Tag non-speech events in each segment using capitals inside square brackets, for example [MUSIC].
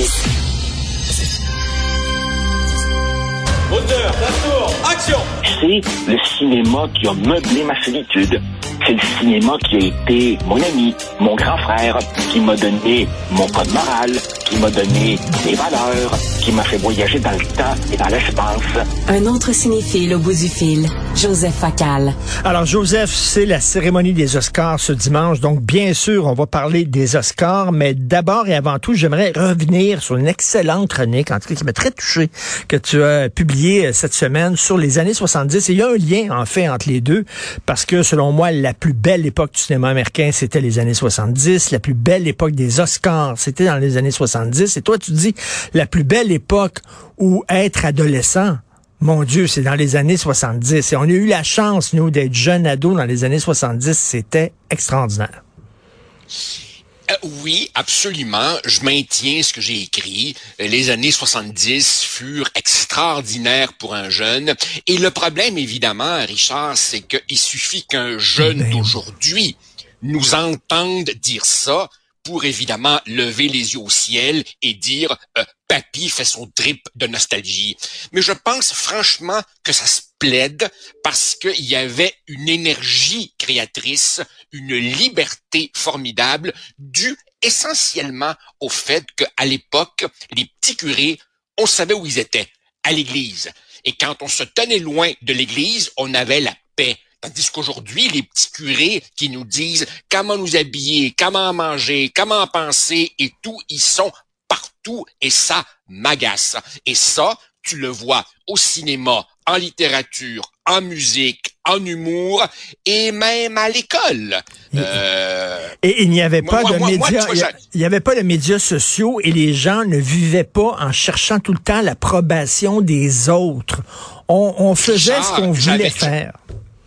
justice. C'est le cinéma qui a meublé ma solitude. C'est le cinéma qui a été mon ami, mon grand frère, qui m'a donné mon code moral, qui m'a donné des valeurs, qui m'a fait voyager dans le temps et dans l'espace. Un autre cinéphile au bout du fil, Joseph Facal. Alors, Joseph, c'est la cérémonie des Oscars ce dimanche. Donc, bien sûr, on va parler des Oscars, mais d'abord et avant tout, j'aimerais revenir sur une excellente chronique, en tout cas, qui m'a très touché, que tu as publié euh, cette semaine sur les années 70. Et il y a un lien, en fait, entre les deux, parce que, selon moi, la plus belle époque du cinéma américain, c'était les années 70. La plus belle époque des Oscars, c'était dans les années 70. Et toi, tu dis, la plus belle époque où être adolescent, mon Dieu, c'est dans les années 70. Et on a eu la chance, nous, d'être jeunes ados dans les années 70. C'était extraordinaire. Euh, oui, absolument. Je maintiens ce que j'ai écrit. Les années 70 furent extraordinaires pour un jeune. Et le problème, évidemment, Richard, c'est qu'il suffit qu'un jeune Ben. d'aujourd'hui nous entende dire ça pour évidemment lever les yeux au ciel et dire euh, papy fait son trip de nostalgie. Mais je pense franchement que ça se plaide parce qu'il y avait une énergie créatrice, une liberté formidable due essentiellement au fait qu'à l'époque, les petits curés, on savait où ils étaient, à l'église. Et quand on se tenait loin de l'église, on avait la paix. Tandis qu'aujourd'hui, les petits curés qui nous disent comment nous habiller, comment manger, comment penser et tout, ils sont partout et ça m'agace. Et ça, tu le vois au cinéma, en littérature, en musique, en humour et même à l'école. Euh, Et il n'y avait pas moi, de moi, médias, il n'y avait pas de médias sociaux et les gens ne vivaient pas en cherchant tout le temps l'approbation des autres. On, on faisait Richard, ce qu'on voulait faire.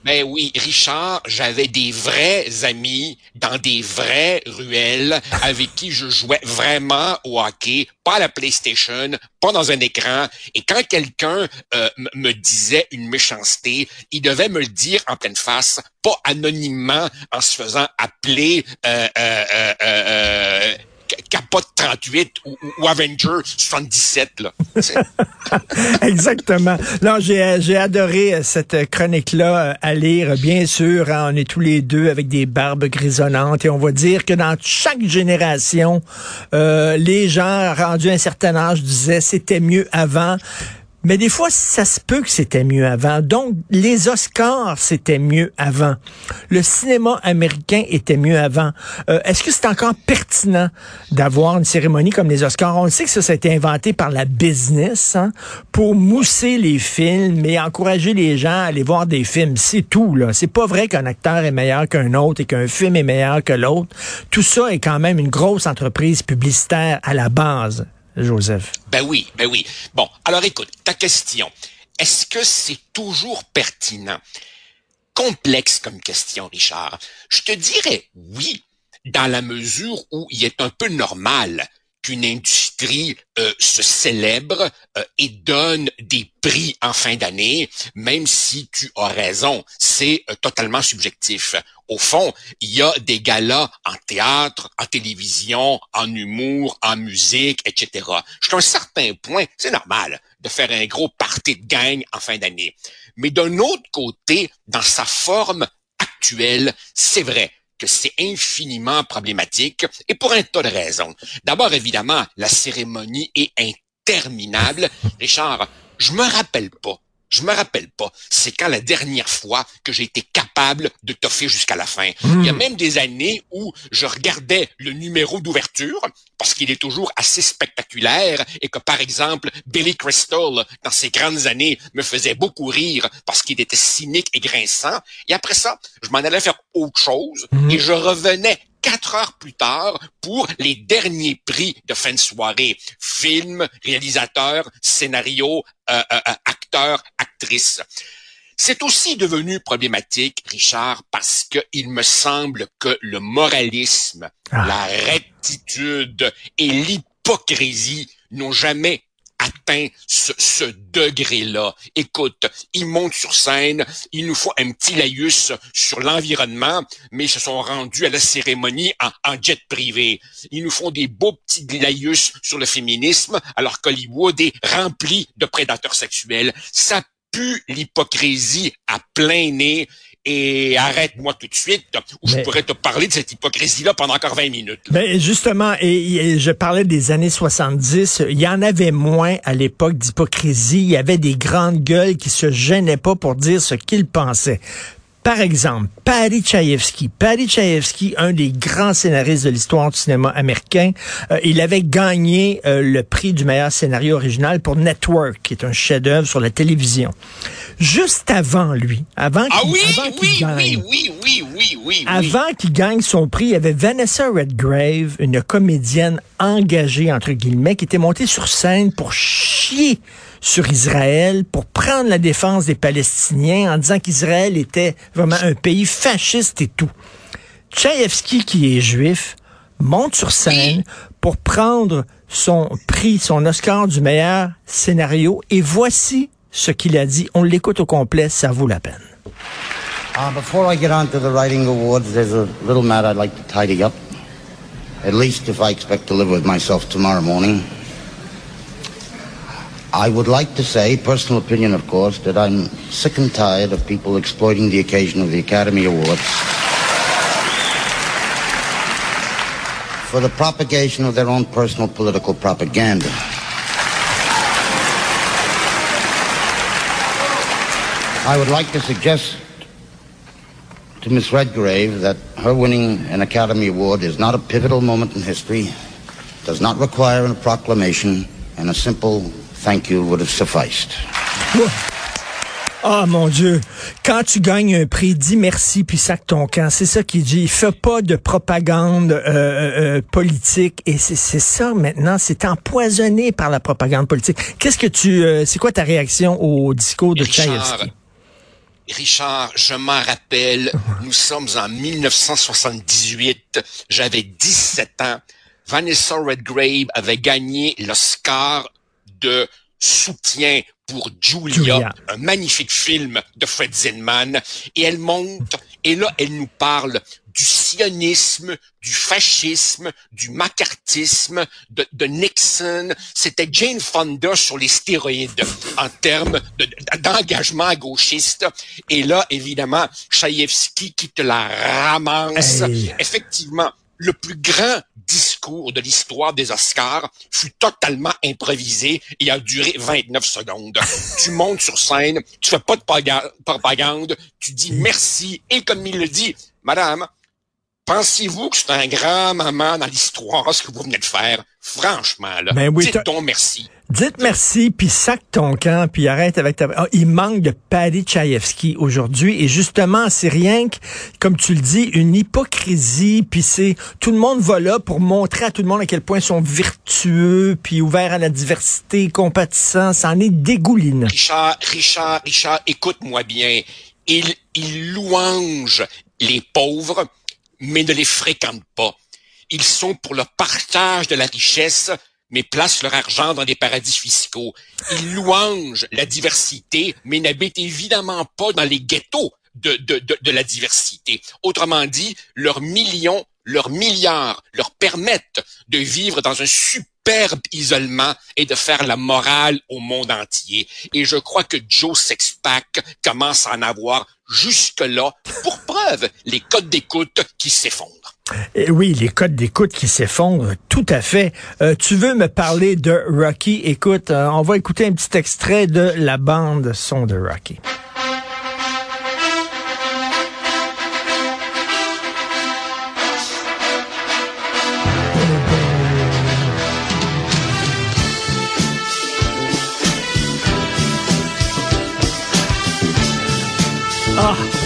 Ben oui, Richard, j'avais des vrais amis dans des vraies ruelles avec qui je jouais vraiment au hockey, pas à la PlayStation, pas dans un écran. Et quand quelqu'un euh, me disait une méchanceté, il devait me le dire en pleine face, pas anonymement en se faisant appeler euh, euh, Capote 38 ou, Avenger 77. Là. [LAUGHS] Exactement. Non, j'ai j'ai adoré euh, cette chronique-là euh, à lire. Bien sûr, hein, on est tous les deux avec des barbes grisonnantes et on va dire que dans chaque génération, euh, les gens rendus à un certain âge disaient c'était mieux avant. Mais des fois, ça se peut que c'était mieux avant. Donc, les Oscars, c'était mieux avant. Le cinéma américain était mieux avant. Euh, Est-ce que c'est encore pertinent d'avoir une cérémonie comme les Oscars? On sait que ça, ça a été inventé par la business hein, pour mousser les films et encourager les gens à aller voir des films. C'est tout. là. C'est pas vrai qu'un acteur est meilleur qu'un autre et qu'un film est meilleur que l'autre. Tout ça est quand même une grosse entreprise publicitaire à la base, Joseph. Ben oui, ben oui. Bon, alors écoute, ta question. Est-ce que c'est toujours pertinent? Complexe comme question, Richard. Je te dirais oui, dans la mesure où il est un peu normal qu'une industrie euh, se célèbre euh, et donne des prix en fin d'année, même si tu as raison, c'est euh, totalement subjectif. Au fond, il y a des galas en théâtre, en télévision, en humour, en musique, etc. Jusqu'à un certain point, c'est normal de faire un gros party de gang en fin d'année. Mais d'un autre côté, dans sa forme actuelle, c'est vrai que c'est infiniment problématique et pour un tas de raisons. D'abord, évidemment, la cérémonie est interminable. Richard, je me rappelle pas. Je me rappelle pas. C'est quand la dernière fois que j'ai été capable de toffer jusqu'à la fin. Il y a même des années où je regardais le numéro d'ouverture parce qu'il est toujours assez spectaculaire et que, par exemple, Billy Crystal, dans ses grandes années, me faisait beaucoup rire parce qu'il était cynique et grinçant. Et après ça, je m'en allais faire autre chose et je revenais quatre heures plus tard pour les derniers prix de fin de soirée. Film, réalisateur, scénario, euh, euh, C'est aussi devenu problématique, Richard, parce que il me semble que le moralisme, Ah. la rectitude et l'hypocrisie n'ont jamais atteint ce, degré-là. Écoute, ils montent sur scène, il nous faut un petit laïus sur l'environnement, mais ils se sont rendus à la cérémonie en, en jet privé. Ils nous font des beaux petits laïus sur le féminisme, alors qu'Hollywood est rempli de prédateurs sexuels. Ça pue l'hypocrisie à plein nez et arrête-moi tout de suite, ou je Mais- pourrais te parler de cette hypocrisie-là pendant encore 20 minutes. Ben justement, et, et je parlais des années 70, il y en avait moins à l'époque d'hypocrisie. Il y avait des grandes gueules qui se gênaient pas pour dire ce qu'ils pensaient. Par exemple, Paddy Chayefsky. Paddy Chayefsky, un des grands scénaristes de l'histoire du cinéma américain, euh, il avait gagné euh, le prix du meilleur scénario original pour Network, qui est un chef-d'œuvre sur la télévision. Juste avant lui, avant Ah qu'il oui, avant gagne, oui, oui, oui, oui, oui, oui. avant qu'il gagne son prix, il y avait Vanessa Redgrave, une comédienne engagée, entre guillemets, qui était montée sur scène pour chier sur Israël, pour prendre la défense des Palestiniens en disant qu'Israël était vraiment un pays fasciste et tout. Tchaïevski, qui est juif, monte sur scène pour prendre son prix, son Oscar du meilleur scénario, et voici ce qu'il a dit. On l'écoute au complet, ça vaut la peine. Uh, before I get on to the writing awards, there's a little matter I'd like to tidy up. At least if I expect to live with myself tomorrow morning. I would like to say, personal opinion of course, that I'm sick and tired of people exploiting the occasion of the Academy Awards for the propagation of their own personal political propaganda. I would like to suggest to Miss Redgrave that her winning an Academy Award is not a pivotal moment in history, does not require a proclamation, and a simple thank you would have sufficed. Ah mon Dieu, quand tu gagnes un prix, dis merci puis sac ton camp. C'est ça qu'il dit. Fais pas de propagande euh, euh, politique et c'est c'est ça maintenant. C'est empoisonné par la propagande politique. Qu'est-ce que tu, euh, c'est quoi ta réaction au discours de Richard, Tchaïevski? Richard, je m'en rappelle, nous sommes en 1978, j'avais 17 ans. Vanessa Redgrave avait gagné l'Oscar de soutien pour Julia, Julia. un magnifique film de Fred Zinman, et elle monte, et là, elle nous parle du sionisme, du fascisme, du macartisme, de, de Nixon. C'était Jane Fonda sur les stéroïdes en termes de- d'engagement gauchiste. Et là, évidemment, Chaïevski qui te la ramasse. Hey. Effectivement, le plus grand discours de l'histoire des Oscars fut totalement improvisé et a duré 29 secondes. [LAUGHS] tu montes sur scène, tu fais pas de paga- propagande, tu dis merci et comme il le dit, Madame, pensez-vous que c'est un grand moment dans l'histoire ce que vous venez de faire? Franchement, là, Ben oui, dites t'as- donc merci. Dites merci, puis sac ton camp, puis arrête avec ta... Ah, il manque de Paddy Tchaïevski aujourd'hui, et justement, c'est rien que, comme tu le dis, une hypocrisie, puis c'est... Tout le monde va là pour montrer à tout le monde à quel point ils sont vertueux, puis ouverts à la diversité, compatissants, ça en est dégoulinant. Richard, Richard, Richard, écoute-moi bien. Il, il louange les pauvres, mais ne les fréquente pas. Ils sont pour le partage de la richesse, mais placent leur argent dans des paradis fiscaux. Ils louangent la diversité, mais n'habitent évidemment pas dans les ghettos de, de, de, de la diversité. Autrement dit, leurs millions, leurs milliards leur permettent de vivre dans un superbe isolement et de faire la morale au monde entier. Et je crois que Joe Sexpack commence à en avoir jusque-là, pour preuve, les codes d'écoute qui s'effondrent. Et oui, les codes d'écoute qui s'effondrent, tout à fait. Euh, tu veux me parler de Rocky? Écoute, euh, on va écouter un petit extrait de la bande son de Rocky. Ah!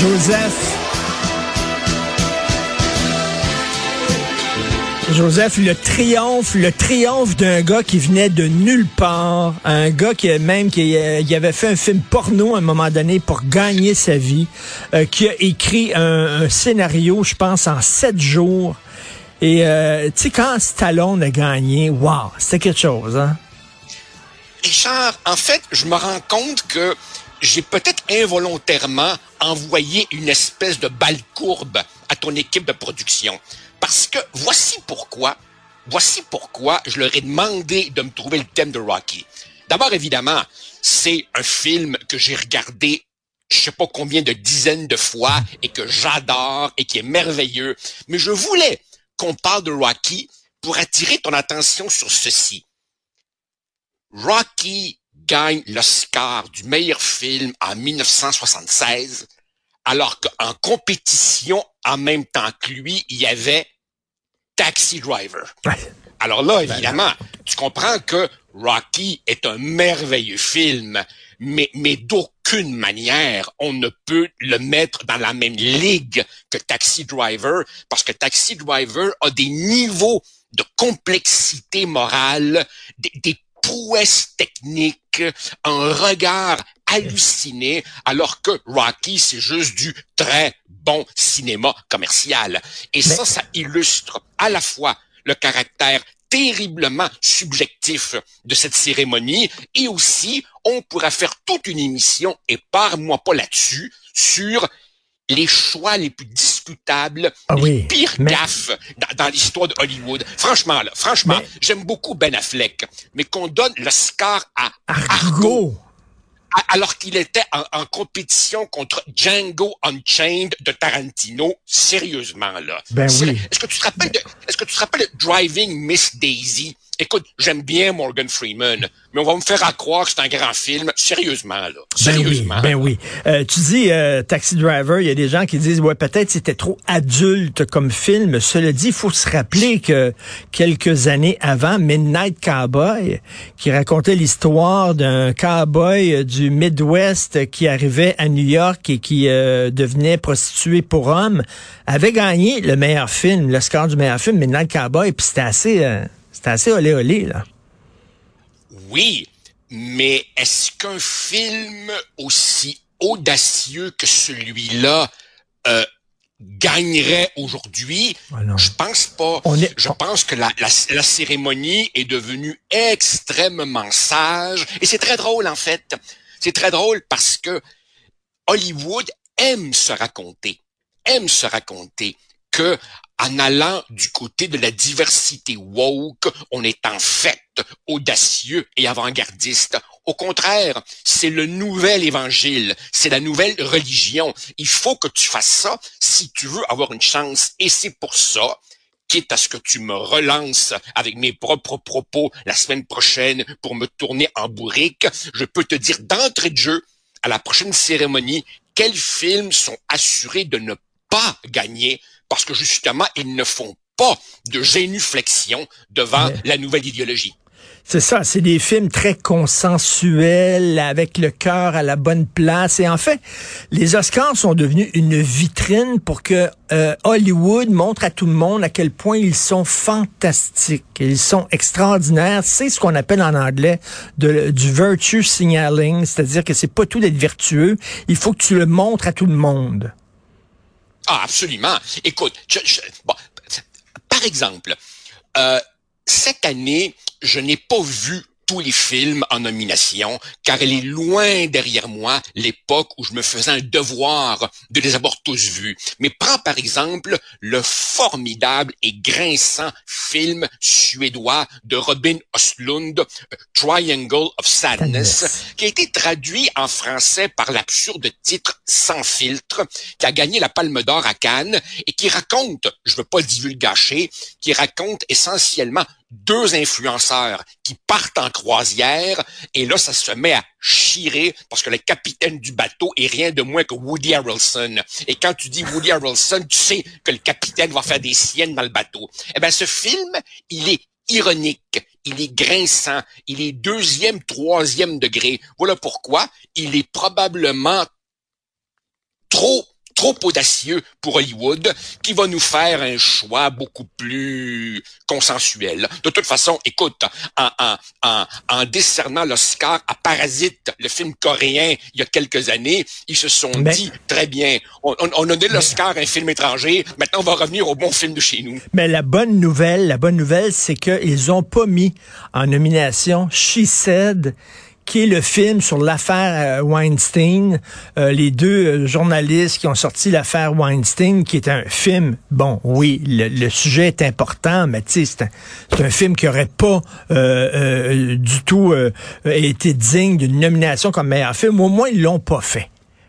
Joseph. Joseph, le triomphe, le triomphe d'un gars qui venait de nulle part, un gars qui même qui, euh, avait fait un film porno à un moment donné pour gagner sa vie, euh, qui a écrit un, scénario, je pense, en sept jours. Et euh, tu sais, quand Stallone a gagné, wow, c'était quelque chose, hein? Richard, en fait, je me rends compte que j'ai peut-être involontairement envoyé une espèce de balle courbe à ton équipe de production. Parce que voici pourquoi, voici pourquoi je leur ai demandé de me trouver le thème de Rocky. D'abord, évidemment, c'est un film que j'ai regardé je sais pas combien de dizaines de fois et que j'adore et qui est merveilleux. Mais je voulais qu'on parle de Rocky pour attirer ton attention sur ceci. Rocky gagne l'Oscar du meilleur film en 1976, alors qu'en compétition, en même temps que lui, il y avait Taxi Driver. Alors là, ben, évidemment, tu comprends que Rocky est un merveilleux film, mais, mais d'aucune manière on ne peut le mettre dans la même ligue que Taxi Driver, parce que Taxi Driver a des niveaux de complexité morale, des, des prouesses techniques, un regard halluciné, alors que Rocky, c'est juste du très bon cinéma commercial. Et ça, ça illustre à la fois le caractère terriblement subjectif de cette cérémonie et aussi on pourra faire toute une émission et parle-moi pas là-dessus sur les choix les plus discutables, ah les pires gaffes dans, l'histoire de Hollywood. Franchement, là, franchement, j'aime beaucoup Ben Affleck, mais qu'on donne le scar à Argo alors qu'il était en, compétition contre Django Unchained de Tarantino, sérieusement là. Ben oui. Est-ce que tu te rappelles de, est-ce que tu te rappelles de Driving Miss Daisy? Écoute, j'aime bien Morgan Freeman, mais on va me faire à croire que c'est un grand film. Sérieusement, là. Sérieusement. Ben oui. Ben oui. Euh, tu dis euh, Taxi Driver, il y a des gens qui disent ouais peut-être c'était trop adulte comme film. Cela dit, il faut se rappeler que quelques années avant, Midnight Cowboy, qui racontait l'histoire d'un cowboy du Midwest qui arrivait à New York et qui euh, devenait prostitué pour homme, avait gagné le meilleur film, le score du meilleur film, Midnight Cowboy, puis c'était assez c'était assez olé olé, là. Oui, mais est-ce qu'un film aussi audacieux que celui-là euh, gagnerait aujourd'hui? Ah je pense pas. Je pense que la, la, cérémonie est devenue extrêmement sage. Et c'est très drôle, en fait. C'est très drôle parce que Hollywood aime se raconter, aime se raconter que en allant du côté de la diversité woke, on est en fait audacieux et avant-gardiste. Au contraire, c'est le nouvel évangile, c'est la nouvelle religion. Il faut que tu fasses ça si tu veux avoir une chance. Et c'est pour ça quitte à ce que tu me relances avec mes propres propos la semaine prochaine pour me tourner en bourrique, je peux te dire d'entrée de jeu, à la prochaine cérémonie, quels films sont assurés de ne pas gagner parce que justement, ils ne font pas de génuflexion devant la nouvelle idéologie. C'est ça, c'est des films très consensuels, avec le cœur à la bonne place. Et en fait, les Oscars sont devenus une vitrine pour que euh, Hollywood montre à tout le monde à quel point ils sont fantastiques, ils sont extraordinaires. C'est ce qu'on appelle en anglais de, du virtue signaling, c'est-à-dire que c'est pas tout d'être vertueux, il faut que tu le montres à tout le monde. Ah, absolument. Écoute, bon, par exemple, euh, cette année, je n'ai pas vu tous les films en nomination, car elle est loin derrière moi l'époque où je me faisais un devoir de les avoir tous vus. Mais prends par exemple le formidable et grinçant film suédois de Robin Östlund, Triangle of Sadness, qui a été traduit en français par l'absurde titre Sans filtre, qui a gagné la Palme d'Or à Cannes et qui raconte, je veux pas divulgacher, qui raconte essentiellement deux influenceurs qui partent en croisière et là, ça se met à chirer parce que le capitaine du bateau est rien de moins que Woody Harrelson. Et quand tu dis Woody Harrelson, tu sais que le capitaine va faire des siennes dans le bateau. Eh ben, ce film, il est ironique, il est grinçant, il est deuxième, troisième degré. Voilà pourquoi il est probablement trop audacieux pour Hollywood, qui va nous faire un choix beaucoup plus consensuel. De toute façon, écoute, en, en, en, en décernant l'Oscar à Parasite, le film coréen, il y a quelques années, ils se sont dit, très bien, on, on, a donné l'Oscar à un film étranger, maintenant on va revenir au bon film de chez nous. Mais la bonne nouvelle, la bonne nouvelle, c'est qu'ils ont pas mis en nomination She Said qui est le film sur l'affaire euh, Weinstein, euh, les deux euh, journalistes qui ont sorti l'affaire Weinstein, qui est un film, bon, oui, le, sujet est important, mais c'est un, film qui aurait pas du tout été digne d'une nomination comme meilleur film. Au moins, ils l'ont pas fait.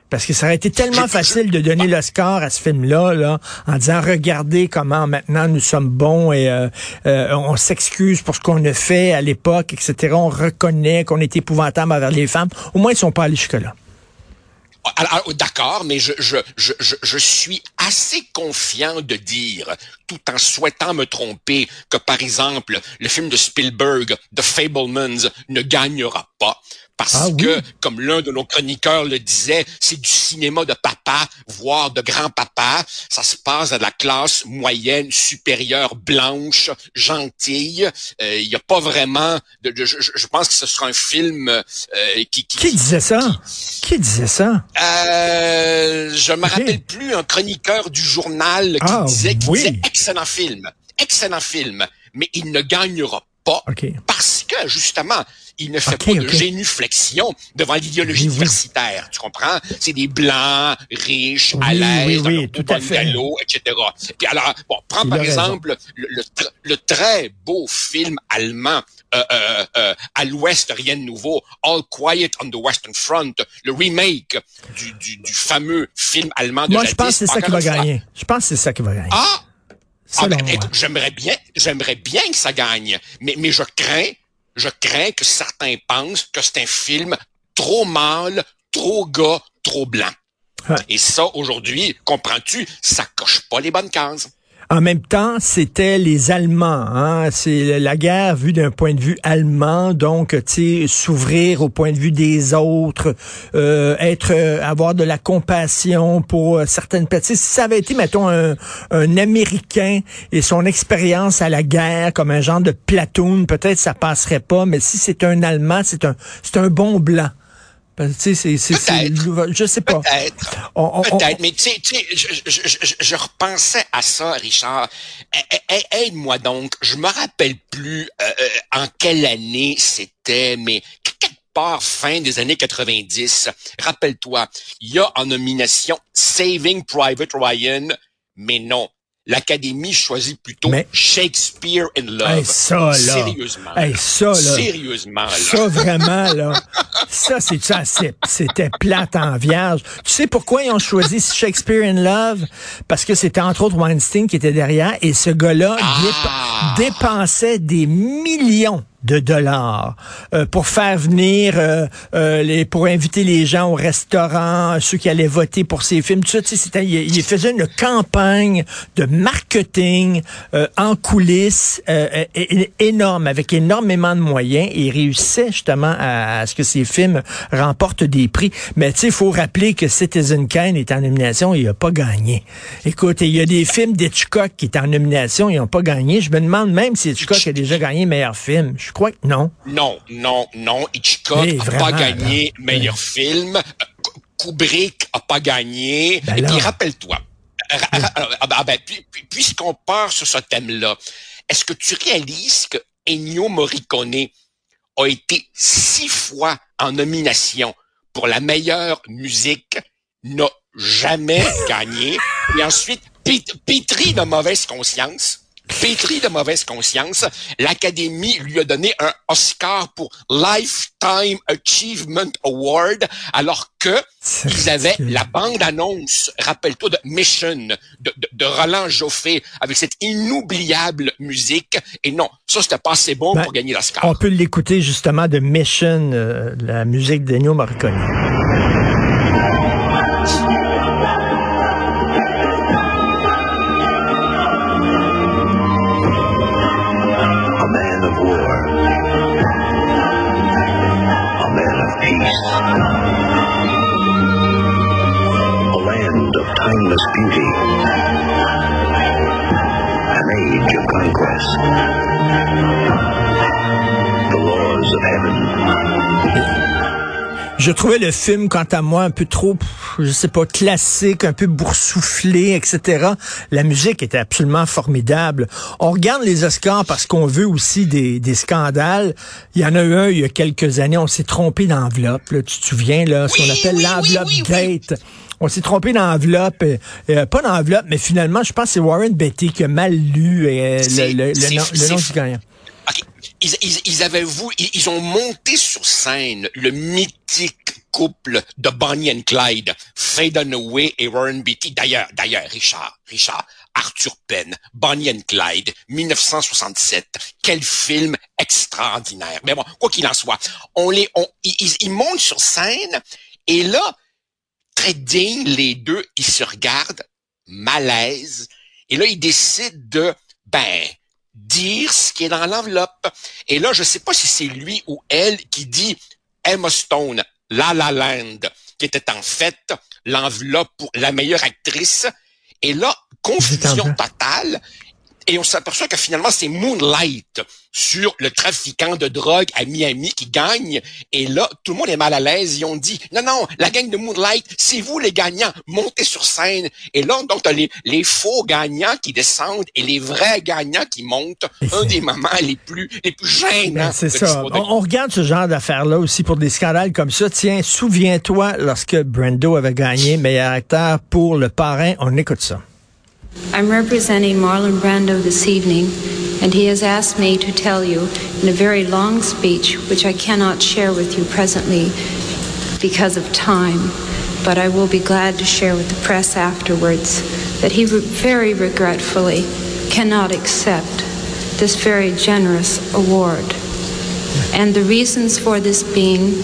Parce que ça aurait été tellement facile de donner le score à ce film-là, là, en disant regardez comment maintenant nous sommes bons et euh, euh, on s'excuse pour ce qu'on a fait à l'époque, etc. On reconnaît qu'on est épouvantable envers les femmes. Au moins, ils sont pas allés jusque-là. D'accord, mais je, je, je, je, suis assez confiant de dire, tout en souhaitant me tromper, que par exemple, le film de Spielberg, The Fablemans, ne gagnera pas. Parce ah que, comme l'un de nos chroniqueurs le disait, c'est du cinéma de papa, voire de grand-papa. Ça se passe à la classe moyenne, supérieure, blanche, gentille. Il euh, n'y a pas vraiment... De, je, je, pense que ce sera un film euh, qui, qui, qui... disait ça? Qui, disait ça? Euh, je me rappelle plus un chroniqueur du journal qui ah, disait, qui disait excellent film, excellent film, mais il ne gagnera pas parce que justement il ne fait pas de génuflexion devant l'idéologie universitaire. Tu comprends? C'est des blancs, riches, à l'aise, oui, oui, tout à fait. etc. Puis alors, bon, prends par exemple le, le, très beau film allemand euh, euh, euh, à l'Ouest, rien de nouveau, All Quiet on the Western Front, le remake du, du, du fameux film allemand de Moi, je pense que c'est ça qui va gagner. Je pense que c'est ça qui va gagner. Ah! ah ben, j'aimerais bien, j'aimerais bien que ça gagne, mais, mais je crains je crains que certains pensent que c'est un film trop mâle, trop gars, trop blanc. Et ça, aujourd'hui, comprends-tu, ça coche pas les bonnes cases. En même temps, c'était les Allemands. Hein? C'est la guerre vue d'un point de vue allemand, donc s'ouvrir au point de vue des autres, euh, être, euh, avoir de la compassion pour certaines personnes. Si ça avait été, mettons, un, un Américain et son expérience à la guerre comme un genre de platoon, peut-être ça passerait pas. Mais si c'est un Allemand, c'est un, c'est un bon blanc. Tu sais, c'est, je sais pas. Peut-être. Peut-être, mais tu sais, je, je, je, repensais à ça, Richard. Aide-moi donc. Je me rappelle plus euh, euh, en quelle année c'était, mais quelque part fin des années 90. Rappelle-toi, il y a en nomination Saving Private Ryan, mais non, l'Académie choisit plutôt Shakespeare in Love. ça, là. Sérieusement. ça, là. Sérieusement, là. Ça, vraiment, là. ça, c'est ça, c'était plate en vierge. Tu sais pourquoi ils ont choisi Shakespeare in Love? Parce que c'était entre autres Weinstein qui était derrière et ce gars-là ah! dépensait des millions de dollars euh, pour faire venir euh, euh, les pour inviter les gens au restaurant ceux qui allaient voter pour ces films tout ça tu il, il, faisait une campagne de marketing en coulisses énorme avec énormément de moyens et il réussissait justement à, ce que ces films remportent des prix. Mais tu sais il faut rappeler que Citizen Kane est en nomination il a pas gagné. Écoute il y a des films d'Hitchcock qui étaient en nomination ils n'ont pas gagné. Je me demande même si Hitchcock a déjà gagné meilleur film crois que non. Non, non, non. Hitchcock n'a pas gagné meilleur film. Kubrick a pas gagné. Ben Et puis rappelle-toi, ah ben, puisqu'on part sur ce thème-là, est-ce que tu réalises que Ennio Morricone a été six fois en nomination pour la meilleure musique, n'a jamais gagné, et ensuite, pétri de mauvaise conscience, pétri de mauvaise conscience, l'Académie lui a donné un Oscar pour Lifetime Achievement Award, alors que ils avaient la bande-annonce, rappelle-toi, de Mission, de, Roland Joffé, avec cette inoubliable musique. Et non, ça, c'était pas assez bon ben, pour gagner l'Oscar. On peut l'écouter, justement, de Mission, euh, la musique d'Ennio Morricone. The laws of heaven. Je trouvais le film, quant à moi, un peu trop, je sais pas, classique, un peu boursouflé, etc. La musique était absolument formidable. On regarde les Oscars parce qu'on veut aussi des, des scandales. Il y en a eu un il y a quelques années, on s'est trompé d'enveloppe. Tu te souviens, là, ce qu'on Oui, appelle oui, l'enveloppe oui, oui, date. On s'est trompé d'enveloppe, euh, euh, pas d'enveloppe, mais finalement, je pense que c'est Warren Beatty qui a mal lu euh, le, le- le c'est- nom, le du gagnant. OK. Ils, ils, ils avaient voulu, ils, ils ont monté sur scène le mythique couple de Bonnie and Clyde, Faye Dunaway et Warren Beatty. D'ailleurs, d'ailleurs, Richard, Richard, Arthur Penn, Bonnie and Clyde, 1967. Quel film extraordinaire. Mais bon, quoi qu'il en soit, on les, on, ils- ils montent sur scène et là, très dignes, les deux, ils se regardent, malaise, et là, ils décident de, ben, dire ce qui est dans l'enveloppe. Et là, je sais pas si c'est lui ou elle qui dit Emma Stone, La La Land, qui était en fait l'enveloppe pour la meilleure actrice. Et là, confusion totale. Et on s'aperçoit que finalement, c'est Moonlight sur le trafiquant de drogue à Miami qui gagne. Et là, tout le monde est mal à l'aise. Ils ont dit, non, non, la gang de Moonlight, c'est vous les gagnants, montez sur scène. Et là, donc, t'as les, les faux gagnants qui descendent et les vrais gagnants qui montent. [LAUGHS] Un des moments les plus, les plus gênants. Ben, c'est ça. On, on regarde ce genre d'affaires-là aussi pour des scandales comme ça. Tiens, souviens-toi lorsque Brando avait gagné meilleur acteur pour Le Parrain. On écoute ça. I'm representing Marlon Brando this evening, and he has asked me to tell you in a very long speech, which I cannot share with you presently because of time, but I will be glad to share with the press afterwards, that he very regretfully cannot accept this very generous award. And the reasons for this being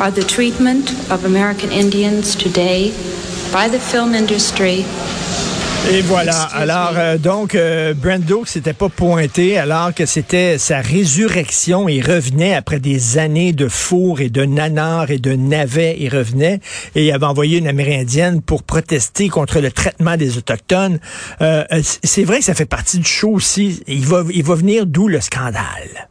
are the treatment of American Indians today by the film industry Et voilà. Alors, euh, donc, euh, Brando s'était pas pointé alors que c'était sa résurrection. Il revenait après des années de four et de nanars et de navets. Il revenait et il avait envoyé une Amérindienne pour protester contre le traitement des Autochtones. Euh, euh, c'est vrai que ça fait partie du show aussi. Il va, il va venir d'où le scandale?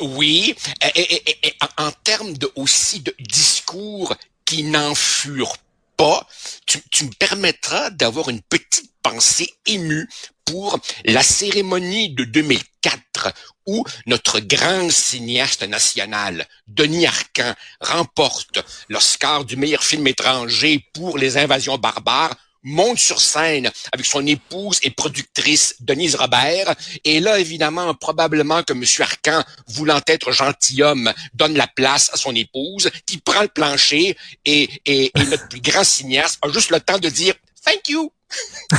Oui, et, et- et- et en, en termes de, aussi de discours qui n'en furent pas, tu, me permettras d'avoir une petite pensée émue pour la cérémonie de 2004 où notre grand cinéaste national, Denis Arcand, remporte l'Oscar du meilleur film étranger pour les invasions barbares monte sur scène avec son épouse et productrice Denise Robert. Et là, évidemment, probablement que M. Arcan, voulant être gentilhomme, donne la place à son épouse, qui prend le plancher et, et, et notre plus [LAUGHS] grand cinéaste a juste le temps de dire « Thank you [LAUGHS] ».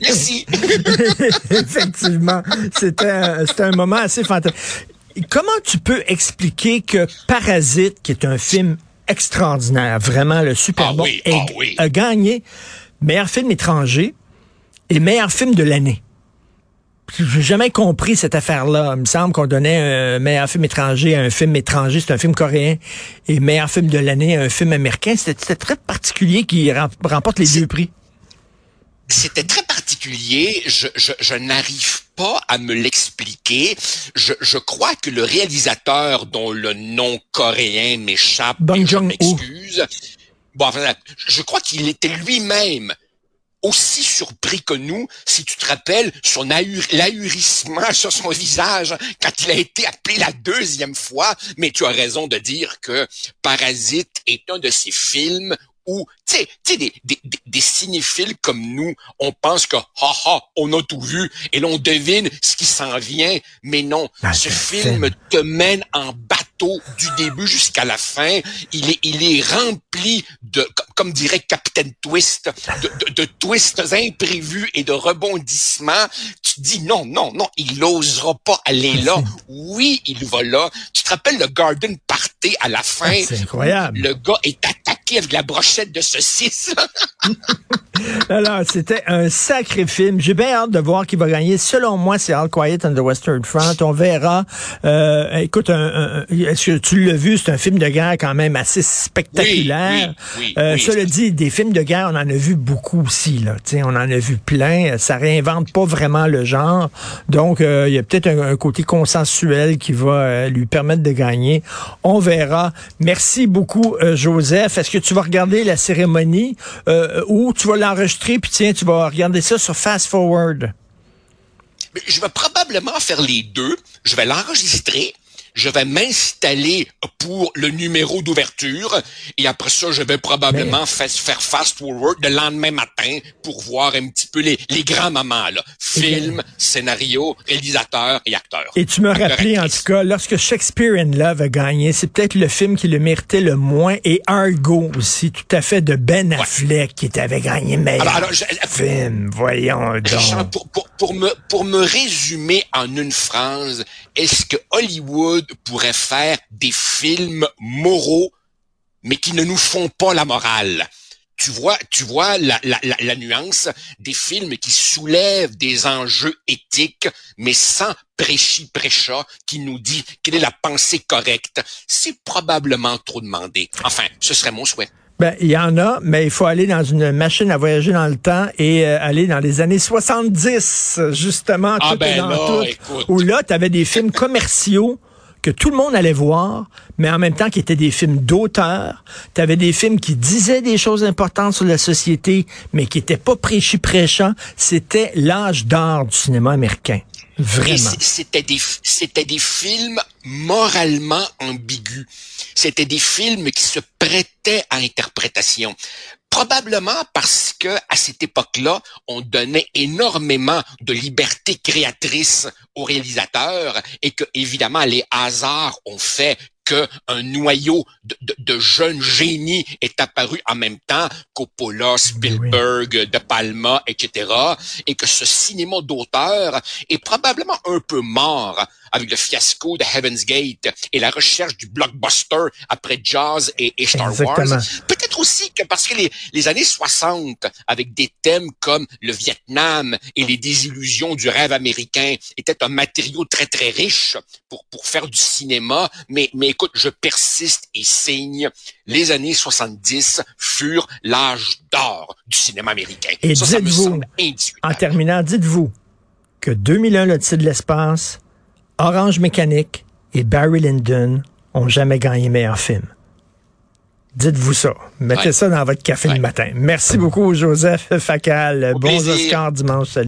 Merci. [LAUGHS] Effectivement, c'était un, c'était un moment assez fantastique. Comment tu peux expliquer que Parasite, qui est un film extraordinaire, vraiment le super Ah bon, oui, ait- ah oui. a gagné meilleur film étranger et meilleur film de l'année? J'ai jamais compris cette affaire-là. Il me semble qu'on donnait un meilleur film étranger à un film étranger, c'est un film coréen, et meilleur film de l'année à un film américain. C'était très particulier qui rem- remporte les deux prix. C'était très particulier. Je, je, je n'arrive pas à me l'expliquer. Je, je crois que le réalisateur dont le nom coréen m'échappe, je m'excuse. Bon, enfin, je crois qu'il était lui-même aussi surpris que nous, si tu te rappelles, son ahur- l'ahurissement sur son visage quand il a été appelé la deuxième fois. Mais tu as raison de dire que Parasite est un de ces films où, tu sais, tu sais, des, des, des- cinéphiles comme nous, on pense que, ha ha, on a tout vu, et l'on devine ce qui s'en vient, mais non, Ah, ce film. te mène en du début jusqu'à la fin. Il est, il est rempli de, comme, dirait Captain Twist, de, de, de twists imprévus et de rebondissements. Tu te dis non, non, non, il n'osera pas aller là. Oui, il va là. Tu te rappelles le Garden Party à la fin? Ah, c'est incroyable. Le gars est attaqué avec la brochette de saucisse. [LAUGHS] Alors, c'était un sacré film. J'ai bien hâte de voir qui va gagner. Selon moi, c'est All Quiet on the Western Front. On verra. Euh, écoute, est-ce que tu l'as vu? C'est un film de guerre quand même assez spectaculaire. Oui, oui, euh, cela dit, des films de guerre, on en a vu beaucoup aussi. Là. T'sais, on en a vu plein. Ça réinvente pas vraiment le genre. Donc, euh, il y a peut-être un, un, côté consensuel qui va euh, lui permettre de gagner. On verra. Merci beaucoup, Joseph. Est-ce que tu vas regarder la cérémonie ou tu vas l'enregistrer puis tiens, tu vas regarder ça sur Fast Forward? Je vais probablement faire les deux. Je vais l'enregistrer je vais m'installer pour le numéro d'ouverture et après ça, je vais probablement Mais... faire fast forward le lendemain matin pour voir un petit peu les, les grands moments, là. Film, et... scénario, réalisateur et acteur. Et tu me rappelais, en tout cas, lorsque Shakespeare in Love a gagné, c'est peut-être le film qui le méritait le moins et Argo aussi, tout à fait de Ben Affleck ouais. qui avait gagné meilleur alors, alors, je, film. Voyons donc. Pour, pour, me, pour me résumer en une phrase, est-ce que Hollywood pourrait faire des films moraux, mais qui ne nous font pas la morale. Tu vois, tu vois la, la, la, la nuance des films qui soulèvent des enjeux éthiques, mais sans prêchi prêcha qui nous dit quelle est la pensée correcte. C'est probablement trop demandé. Enfin, ce serait mon souhait. Ben, il y en a, mais il faut aller dans une machine à voyager dans le temps et euh, aller dans les années 70, justement, ah tout ben dans là, tout. Écoute. Où là, tu avais des films commerciaux que tout le monde allait voir, mais en même temps qui étaient des films d'auteur. Tu avais des films qui disaient des choses importantes sur la société, mais qui n'étaient pas prêchis prêchants. C'était l'âge d'or du cinéma américain. Vraiment. C'était des, c'était des films moralement ambigus. C'était des films qui se prêtaient à interprétation probablement parce que à cette époque-là, on donnait énormément de liberté créatrice aux réalisateurs et que évidemment les hasards ont fait qu'un noyau de, de, de, jeunes génies est apparu en même temps, Coppola, Spielberg, oui. De Palma, etc., et que ce cinéma d'auteur est probablement un peu mort avec le fiasco de Heaven's Gate et la recherche du blockbuster après Jaws et, et Star Exactement. Wars. Peut-être aussi que parce que les, les années 60, avec des thèmes comme le Vietnam et les désillusions du rêve américain, étaient un matériau très, très riche pour, pour faire du cinéma, mais, mais écoute, je persiste et signe. Les années 70 furent l'âge d'or du cinéma américain. Et ça, ça me dites-vous, semble en terminant, dites-vous que 2001, l'Odyssée de l'espace, Orange Mécanique et Barry Lyndon ont jamais gagné meilleur film. Dites-vous ça. Mettez Ouais. ça dans votre café Ouais. le matin. Merci beaucoup, Joseph Facal. Au plaisir. Oscars dimanche. Salut.